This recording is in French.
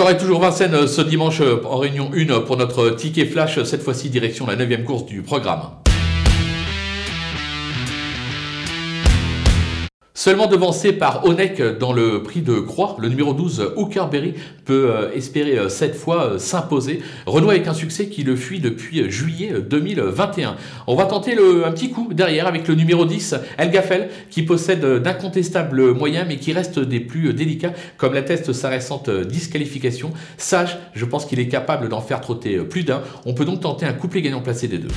Encore et toujours Vincennes ce dimanche en réunion 1 pour notre ticket flash, cette fois-ci direction la 9 course du programme. Seulement devancé par Onek dans le prix de Croix, le numéro 12, Hookerberry, peut euh, espérer euh, cette fois euh, s'imposer. Renault avec un succès qui le fuit depuis juillet 2021. On va tenter un petit coup derrière avec le numéro 10, El Gaffel, qui possède d'incontestables moyens mais qui reste des plus délicats, comme l'atteste sa récente disqualification. Sage, je pense qu'il est capable d'en faire trotter plus d'un. On peut donc tenter un couplet gagnant placé des deux.